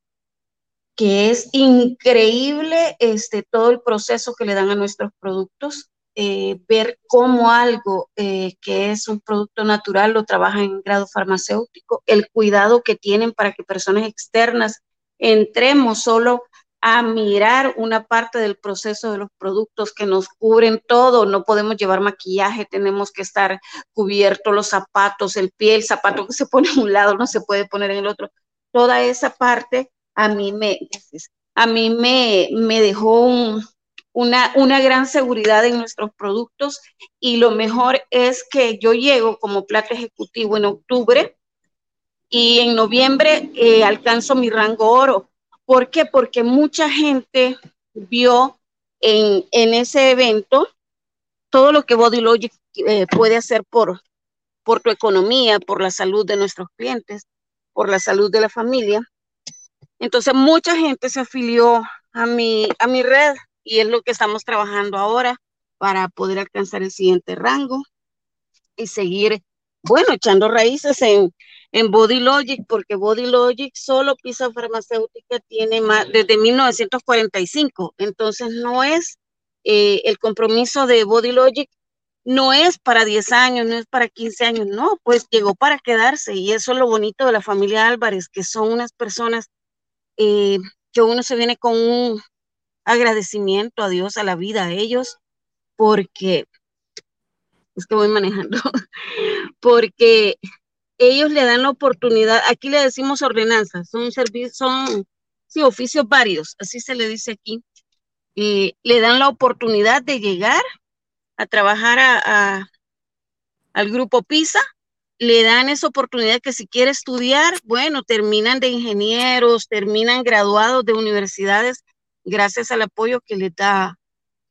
que es increíble este, todo el proceso que le dan a nuestros productos. Eh, ver cómo algo eh, que es un producto natural lo trabajan en grado farmacéutico, el cuidado que tienen para que personas externas entremos solo a mirar una parte del proceso de los productos que nos cubren todo. No podemos llevar maquillaje, tenemos que estar cubiertos los zapatos, el pie, el zapato que se pone en un lado no se puede poner en el otro. Toda esa parte a mí me, a mí me, me dejó un, una, una gran seguridad en nuestros productos y lo mejor es que yo llego como plata ejecutivo en octubre y en noviembre eh, alcanzo mi rango oro. ¿Por qué? Porque mucha gente vio en, en ese evento todo lo que Body Logic eh, puede hacer por, por tu economía, por la salud de nuestros clientes, por la salud de la familia. Entonces mucha gente se afilió a mi, a mi red y es lo que estamos trabajando ahora para poder alcanzar el siguiente rango y seguir, bueno, echando raíces en, en Body Logic, porque Body Logic solo Pisa Farmacéutica tiene más desde 1945, entonces no es eh, el compromiso de Body Logic, no es para 10 años, no es para 15 años, no, pues llegó para quedarse y eso es lo bonito de la familia Álvarez, que son unas personas eh, que uno se viene con un agradecimiento a Dios, a la vida, a ellos, porque es que voy manejando, *laughs* porque ellos le dan la oportunidad, aquí le decimos ordenanzas, son servicios, son oficios varios, así se le dice aquí, y le dan la oportunidad de llegar a trabajar a, al grupo PISA, le dan esa oportunidad que si quiere estudiar, bueno, terminan de ingenieros, terminan graduados de universidades gracias al apoyo que le da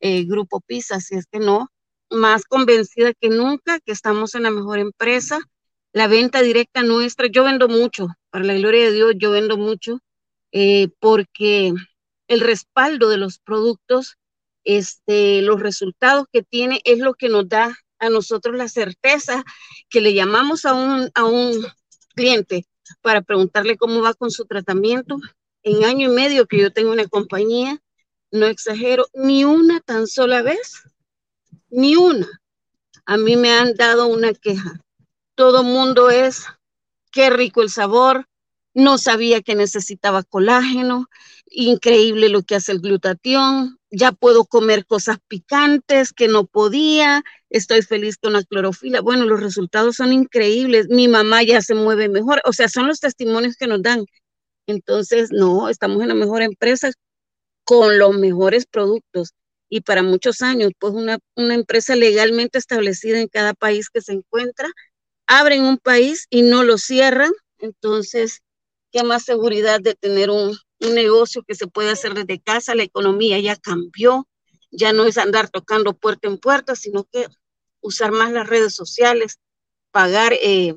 el Grupo PISA, si es que no, más convencida que nunca que estamos en la mejor empresa. La venta directa nuestra, yo vendo mucho, para la gloria de Dios, yo vendo mucho, eh, porque el respaldo de los productos, este, los resultados que tiene es lo que nos da a nosotros la certeza que le llamamos a un, a un cliente para preguntarle cómo va con su tratamiento. En año y medio que yo tengo una compañía, no exagero, ni una tan sola vez, ni una. A mí me han dado una queja. Todo mundo es qué rico el sabor, no sabía que necesitaba colágeno, increíble lo que hace el glutatión, ya puedo comer cosas picantes que no podía, estoy feliz con la clorofila. Bueno, los resultados son increíbles, mi mamá ya se mueve mejor, o sea, son los testimonios que nos dan. Entonces, no, estamos en la mejor empresa con los mejores productos y para muchos años, pues una, una empresa legalmente establecida en cada país que se encuentra, abren un país y no lo cierran, entonces, ¿qué más seguridad de tener un, un negocio que se puede hacer desde casa? La economía ya cambió, ya no es andar tocando puerta en puerta, sino que usar más las redes sociales, pagar eh,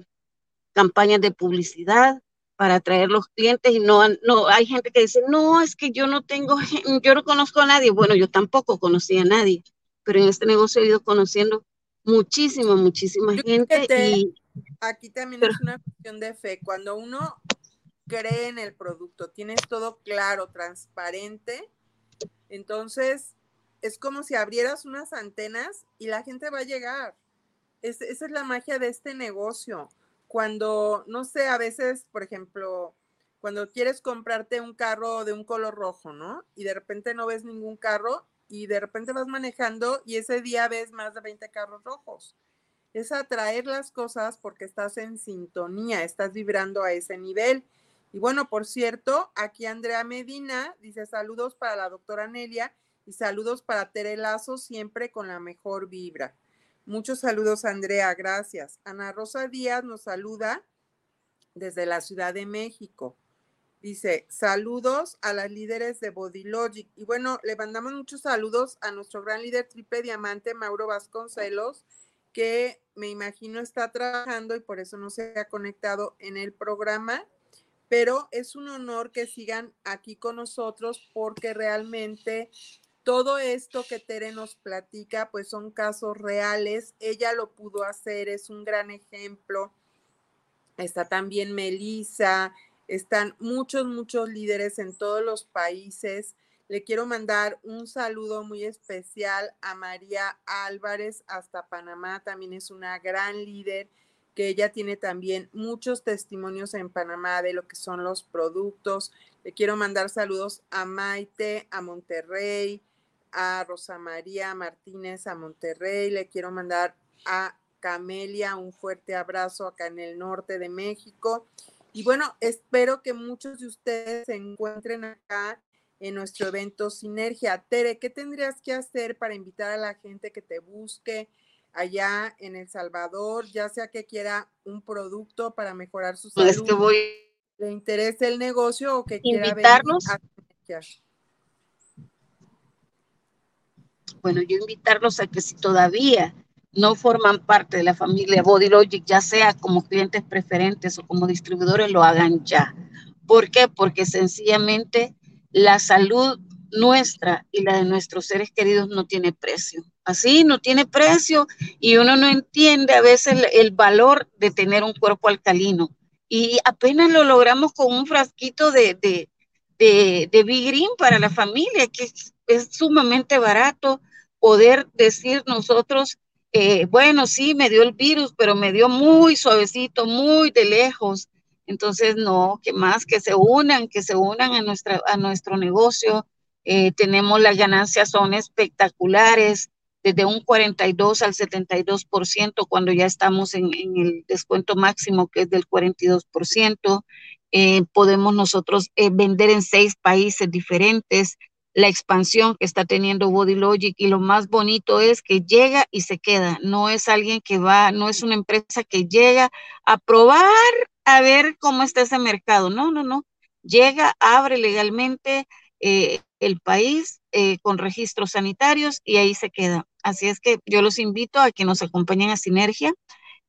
campañas de publicidad, para atraer los clientes y no, no, hay gente que dice, no, es que yo no tengo, *laughs* yo no conozco a nadie. Bueno, yo tampoco conocía a nadie, pero en este negocio he ido conociendo muchísima, muchísima gente. y, aquí también es una cuestión de fe. Cuando uno cree en el producto, tienes todo claro, transparente, entonces es como si abrieras unas antenas y la gente va a llegar. esa es la magia de este negocio cuando, no sé, a veces, por ejemplo, cuando quieres comprarte un carro de un color rojo, ¿no? Y de repente no ves ningún carro y de repente vas manejando y ese día ves más de 20 carros rojos. Es atraer las cosas porque estás en sintonía, estás vibrando a ese nivel. Y bueno, por cierto, aquí Andrea Medina dice saludos para la doctora Nelia y saludos para Tere Lazo, siempre con la mejor vibra. Muchos saludos, Andrea, gracias. Ana Rosa Díaz nos saluda desde la Ciudad de México. Dice, saludos a las líderes de Body Logic. Y bueno, le mandamos muchos saludos a nuestro gran líder triple diamante, Mauro Vasconcelos, que me imagino está trabajando y por eso no se ha conectado en el programa. Pero es un honor que sigan aquí con nosotros porque realmente todo esto que Tere nos platica, pues son casos reales. Ella lo pudo hacer, es un gran ejemplo. Está también Melissa, están muchos, muchos líderes en todos los países. Le quiero mandar un saludo muy especial a María Álvarez hasta Panamá. También es una gran líder que ella tiene también muchos testimonios en Panamá de lo que son los productos. Le quiero mandar saludos a Maite, a Monterrey, a Rosa María Martínez a Monterrey, le quiero mandar a Camelia un fuerte abrazo acá en el norte de México. Y bueno, espero que muchos de ustedes se encuentren acá en nuestro evento Sinergia. Tere, ¿qué tendrías que hacer para invitar a la gente que te busque allá en El Salvador, ya sea que quiera un producto para mejorar su pues salud, voy... le interese el negocio o que quiera venir a bueno, yo invitarlos a que si todavía no forman parte de la familia Body Logic, ya sea como clientes preferentes o como distribuidores, lo hagan ya. ¿Por qué? Porque sencillamente la salud nuestra y la de nuestros seres queridos no tiene precio. Así no tiene precio y uno no entiende a veces el, valor de tener un cuerpo alcalino. Y apenas lo logramos con un frasquito de, de, de, de Big Green para la familia, que es sumamente barato poder decir nosotros, eh, bueno, sí, me dio el virus, pero me dio muy suavecito, muy de lejos. Entonces, no, que más que se unan, que se unan a, nuestra, a nuestro negocio. Eh, tenemos las ganancias, son espectaculares, desde un 42 al 72% cuando ya estamos en, el descuento máximo que es del 42%. Eh, podemos nosotros vender en seis países diferentes, la expansión que está teniendo Body Logic y lo más bonito es que llega y se queda, no es alguien que va, no es una empresa que llega a probar a ver cómo está ese mercado, no, no, no, llega, abre legalmente eh, el país eh, con registros sanitarios y ahí se queda. Así es que yo los invito a que nos acompañen a Sinergia.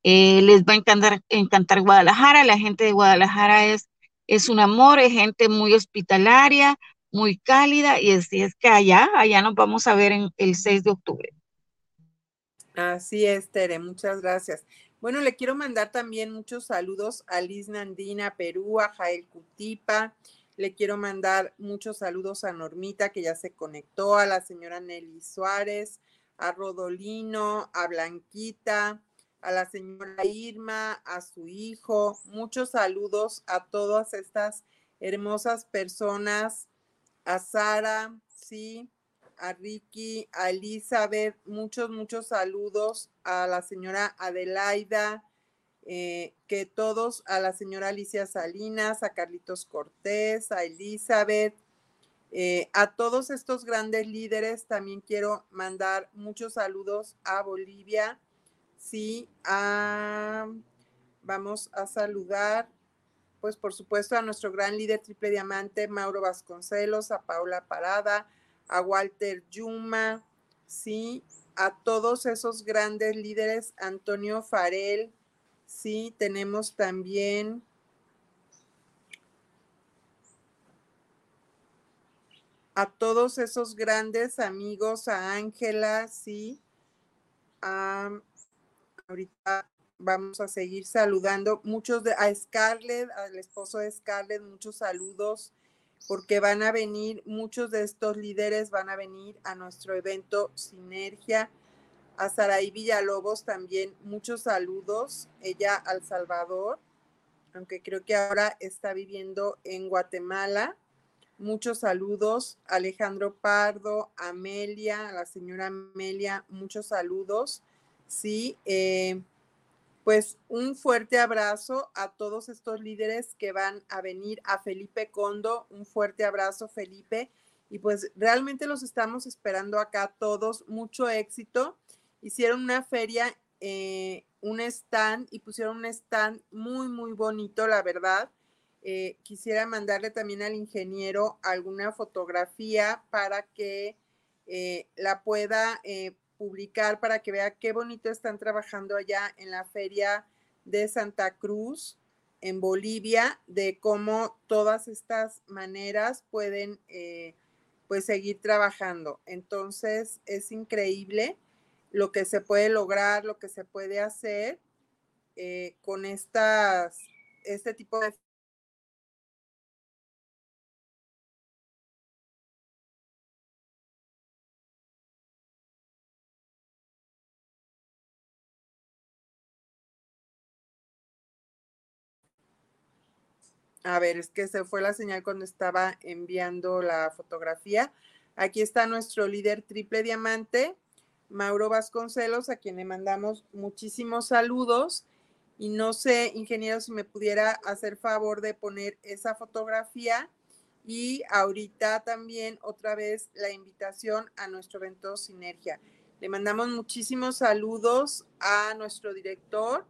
Eh, les va a encantar, encantar Guadalajara, la gente de Guadalajara es, es un amor, es gente muy hospitalaria, muy cálida y así es que allá, allá nos vamos a ver en el 6 de octubre. Así es, Tere, muchas gracias. Bueno, le quiero mandar también muchos saludos a Liz Nandina, Perú, a Jael Cutipa. Le quiero mandar muchos saludos a Normita, que ya se conectó, a la señora Nelly Suárez, a Rodolino, a Blanquita, a la señora Irma, a su hijo. Muchos saludos a todas estas hermosas personas, a Sara, sí, a Ricky, a Elizabeth, muchos, muchos saludos a la señora Adelaida, eh, que todos, a la señora Alicia Salinas, a Carlitos Cortés, a Elizabeth, eh, a todos estos grandes líderes también quiero mandar muchos saludos a Bolivia. Sí, vamos a saludar, pues por supuesto, a nuestro gran líder triple diamante, Mauro Vasconcelos, a Paula Parada, a Walter Yuma, sí, a todos esos grandes líderes, Antonio Farel, sí, tenemos también a todos esos grandes amigos, a Ángela, sí, ahorita vamos a seguir saludando muchos de a Scarlett, al esposo de Scarlett, muchos saludos porque van a venir, muchos de estos líderes van a venir a nuestro evento Sinergia. A Saraí Villalobos también muchos saludos, ella al Salvador, aunque creo que ahora está viviendo en Guatemala. Muchos saludos, Alejandro Pardo, Amelia, la señora Amelia, muchos saludos. Sí, eh, pues un fuerte abrazo a todos estos líderes que van a venir a Felipe Condo, un fuerte abrazo Felipe y pues realmente los estamos esperando acá todos, mucho éxito. Hicieron una feria, eh, un stand y pusieron un stand muy, muy bonito, la verdad. Eh, quisiera mandarle también al ingeniero alguna fotografía para que eh, la pueda publicar para que vea qué bonito están trabajando allá en la feria de Santa Cruz, en Bolivia, de cómo todas estas maneras pueden eh, pues seguir trabajando. Entonces es increíble lo que se puede lograr, lo que se puede hacer eh, con estas, este tipo de A ver, es que se fue la señal cuando estaba enviando la fotografía. Aquí está nuestro líder triple diamante, Mauro Vasconcelos, a quien le mandamos muchísimos saludos. Y no sé, ingeniero, si me pudiera hacer favor de poner esa fotografía. Y ahorita también otra vez la invitación a nuestro evento Sinergia. Le mandamos muchísimos saludos a nuestro director,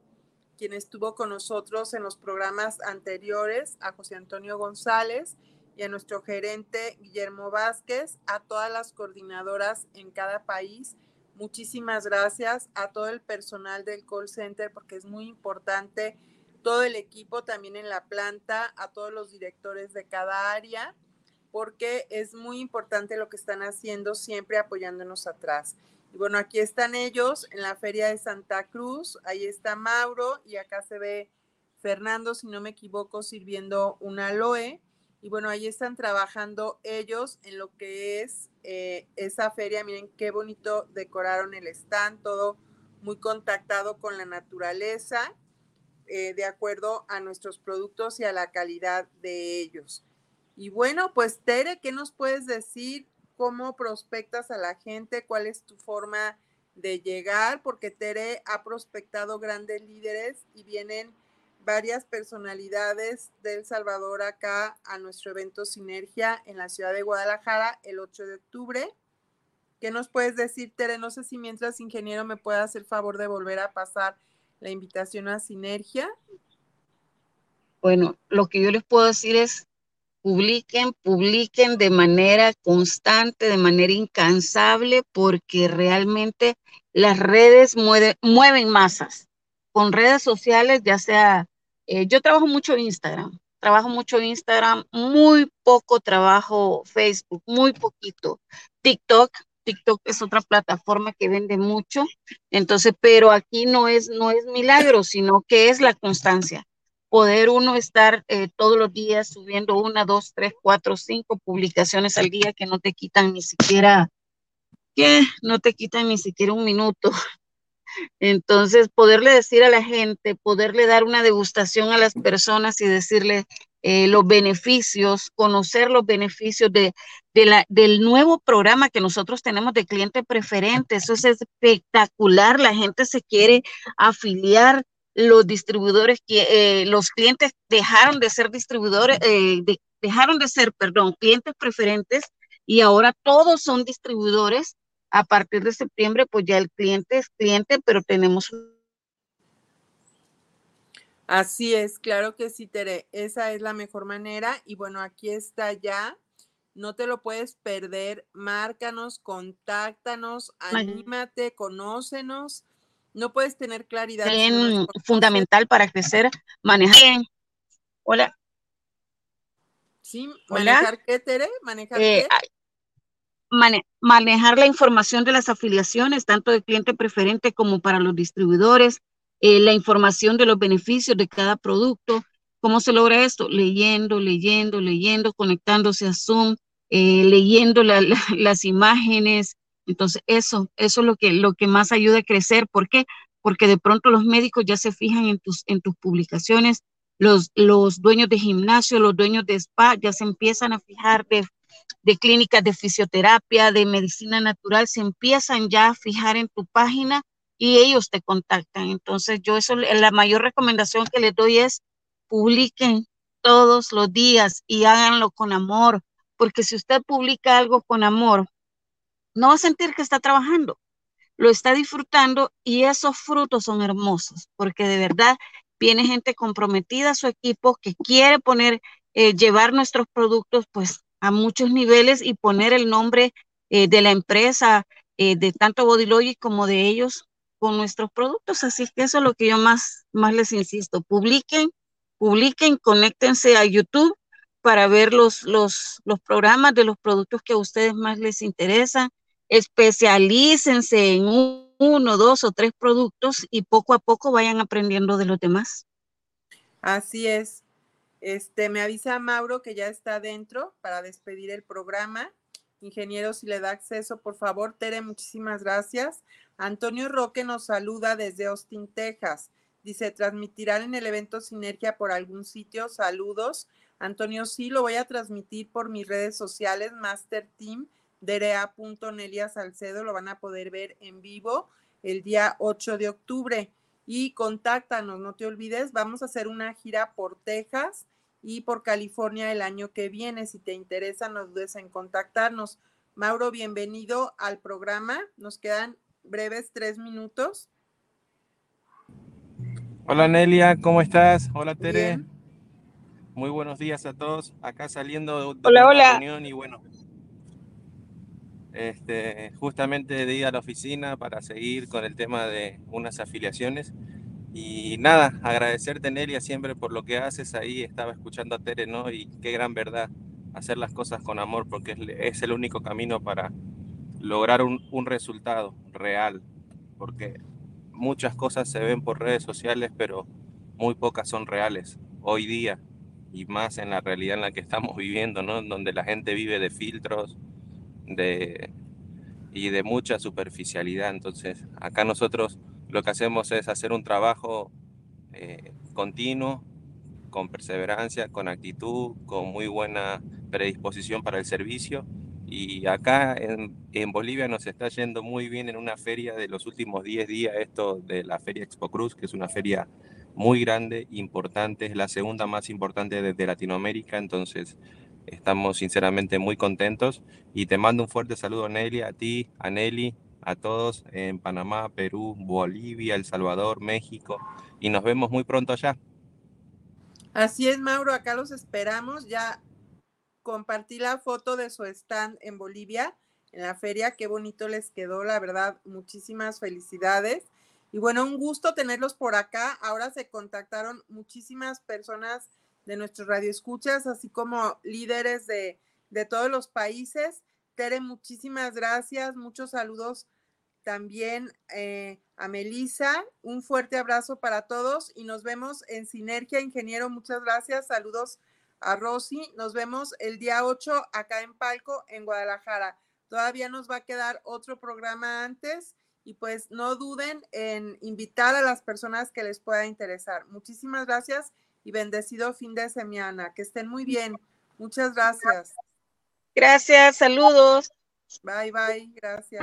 quien estuvo con nosotros en los programas anteriores, a José Antonio González y a nuestro gerente Guillermo Vázquez, a todas las coordinadoras en cada país. Muchísimas gracias a todo el personal del call center porque es muy importante, todo el equipo también en la planta, a todos los directores de cada área, porque es muy importante lo que están haciendo siempre apoyándonos atrás. Y bueno, aquí están ellos en la feria de Santa Cruz. Ahí está Mauro y acá se ve Fernando, si no me equivoco, sirviendo un aloe. Y bueno, ahí están trabajando ellos en lo que es eh, esa feria. Miren qué bonito decoraron el stand, todo muy contactado con la naturaleza, eh, de acuerdo a nuestros productos y a la calidad de ellos. Y bueno, pues Tere, ¿qué nos puedes decir cómo prospectas a la gente, cuál es tu forma de llegar, porque Tere ha prospectado grandes líderes y vienen varias personalidades del Salvador acá a nuestro evento Sinergia en la ciudad de Guadalajara el 8 de octubre. ¿Qué nos puedes decir, Tere? No sé si mientras, ingeniero, me puede hacer favor de volver a pasar la invitación a Sinergia. Bueno, lo que yo les puedo decir es publiquen, publiquen de manera constante, de manera incansable, porque realmente las redes mueven masas. Con redes sociales, ya sea, eh, yo trabajo mucho Instagram, trabajo mucho Instagram, muy poco trabajo Facebook, muy poquito. TikTok, TikTok es otra plataforma que vende mucho, entonces, pero aquí no es, no es milagro, sino que es la constancia poder uno estar eh, todos los días subiendo una, dos, tres, cuatro, cinco publicaciones al día que no te quitan ni siquiera, que no te quitan ni siquiera un minuto. *laughs* Entonces, poderle decir a la gente, poderle dar una degustación a las personas y decirle eh, los beneficios, conocer los beneficios de, la, del nuevo programa que nosotros tenemos de cliente preferente. Eso es espectacular. La gente se quiere afiliar. Los distribuidores, eh, los clientes dejaron de ser distribuidores, eh, dejaron de ser, perdón, clientes preferentes y ahora todos son distribuidores. A partir de septiembre, pues ya el cliente es cliente, pero tenemos Así es, claro que sí, Tere, esa es la mejor manera. Y bueno, aquí está ya, no te lo puedes perder, márcanos, contáctanos, anímate, conócenos. No puedes tener claridad. Es fundamental para crecer, manejar. Hola. Sí, manejar qué, Tere, manejar eh, qué? manejar la información de las afiliaciones, tanto de cliente preferente como para los distribuidores, eh, la información de los beneficios de cada producto. ¿Cómo se logra esto? Leyendo, leyendo, leyendo, conectándose a Zoom, eh, leyendo *laughs* las imágenes. Entonces, eso, eso es lo que, lo que más ayuda a crecer. ¿Por qué? Porque de pronto los médicos ya se fijan en tus, en tus publicaciones, los, los dueños de gimnasio, los dueños de spa ya se empiezan a fijar de, de clínicas de fisioterapia, de medicina natural, se empiezan ya a fijar en tu página y ellos te contactan. Entonces yo eso, la mayor recomendación que les doy es publiquen todos los días y háganlo con amor, porque si usted publica algo con amor, no va a sentir que está trabajando, lo está disfrutando y esos frutos son hermosos, porque de verdad viene gente comprometida a su equipo que quiere poner, eh, llevar nuestros productos pues a muchos niveles y poner el nombre eh, de la empresa, eh, de tanto Bodylogic como de ellos con nuestros productos. Así que eso es lo que yo más, más les insisto. Publiquen, publiquen, conéctense a YouTube para ver los, los, los programas de los productos que a ustedes más les interesan. Especialícense en uno, dos o tres productos y poco a poco vayan aprendiendo de los demás. Así es. Este, me avisa Mauro que ya está dentro para despedir el programa. Ingeniero, si le da acceso, por favor. Tere, muchísimas gracias. Antonio Roque nos saluda desde Austin, Texas. Dice, ¿transmitirán en el evento Sinergia por algún sitio? Saludos. Antonio, sí, lo voy a transmitir por mis redes sociales, Master Team, Nelia Salcedo, lo van a poder ver en vivo el día 8 de octubre. Y contáctanos, no te olvides, vamos a hacer una gira por Texas y por California el año que viene. Si te interesa, no dudes en contactarnos. Mauro, bienvenido al programa. Nos quedan breves tres minutos. Hola Nelia, ¿cómo estás? Hola Tere. Muy buenos días a todos. Acá saliendo de hola, hola. reunión y bueno, este, justamente de ir a la oficina para seguir con el tema de unas afiliaciones. Y nada, agradecerte Nelia siempre por lo que haces ahí. Estaba escuchando a Tere, ¿no? Y qué gran verdad hacer las cosas con amor porque es el único camino para lograr un, un resultado real, porque muchas cosas se ven por redes sociales, pero muy pocas son reales hoy día y más en la realidad en la que estamos *laughs* viviendo, ¿no? Donde la gente vive de filtros de, y de mucha superficialidad. Entonces, acá nosotros lo que hacemos es hacer un trabajo eh, continuo, con perseverancia, con actitud, con muy buena predisposición para el servicio y acá en, en, Bolivia nos está yendo muy bien en una feria de los últimos 10 días, esto de la Feria Expo Cruz, que es una feria muy grande, importante, es la segunda más importante de, Latinoamérica, entonces estamos sinceramente muy contentos y te mando un fuerte saludo Nelly, a ti, a Nelly, a todos en Panamá, Perú, Bolivia, El Salvador, México y nos vemos muy pronto allá. Así es, Mauro, acá los esperamos ya compartí la foto de su stand en Bolivia, en la feria. Qué bonito les quedó, la verdad. Muchísimas felicidades. Y bueno, un gusto tenerlos por acá. Ahora se contactaron muchísimas personas de nuestros radioescuchas, así como líderes de, de todos los países. Tere, muchísimas gracias. Muchos saludos también eh, a Melisa. Un fuerte abrazo para todos y nos vemos en Sinergia, ingeniero. Muchas gracias. Saludos a Rosy. Nos vemos el día 8 acá en Palco, en Guadalajara. Todavía nos va a quedar otro programa antes y pues no duden en invitar a las personas que les pueda interesar. Muchísimas gracias y bendecido fin de semana. Que estén muy bien. Muchas gracias. Gracias, saludos. Bye, bye, gracias.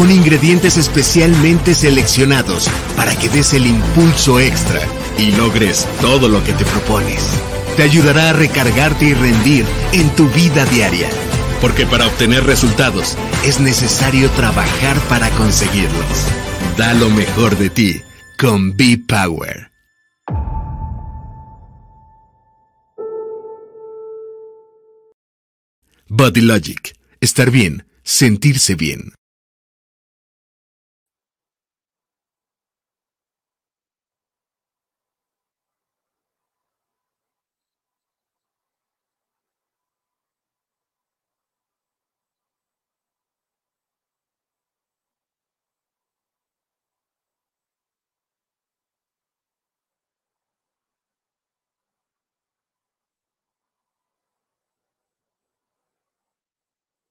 con ingredientes especialmente seleccionados para que des el impulso extra y logres todo lo que te propones. Te ayudará a recargarte y rendir en tu vida diaria. Porque para obtener resultados es necesario trabajar para conseguirlos. Da lo mejor de ti con Be Power. Body Logic. Estar bien, sentirse bien.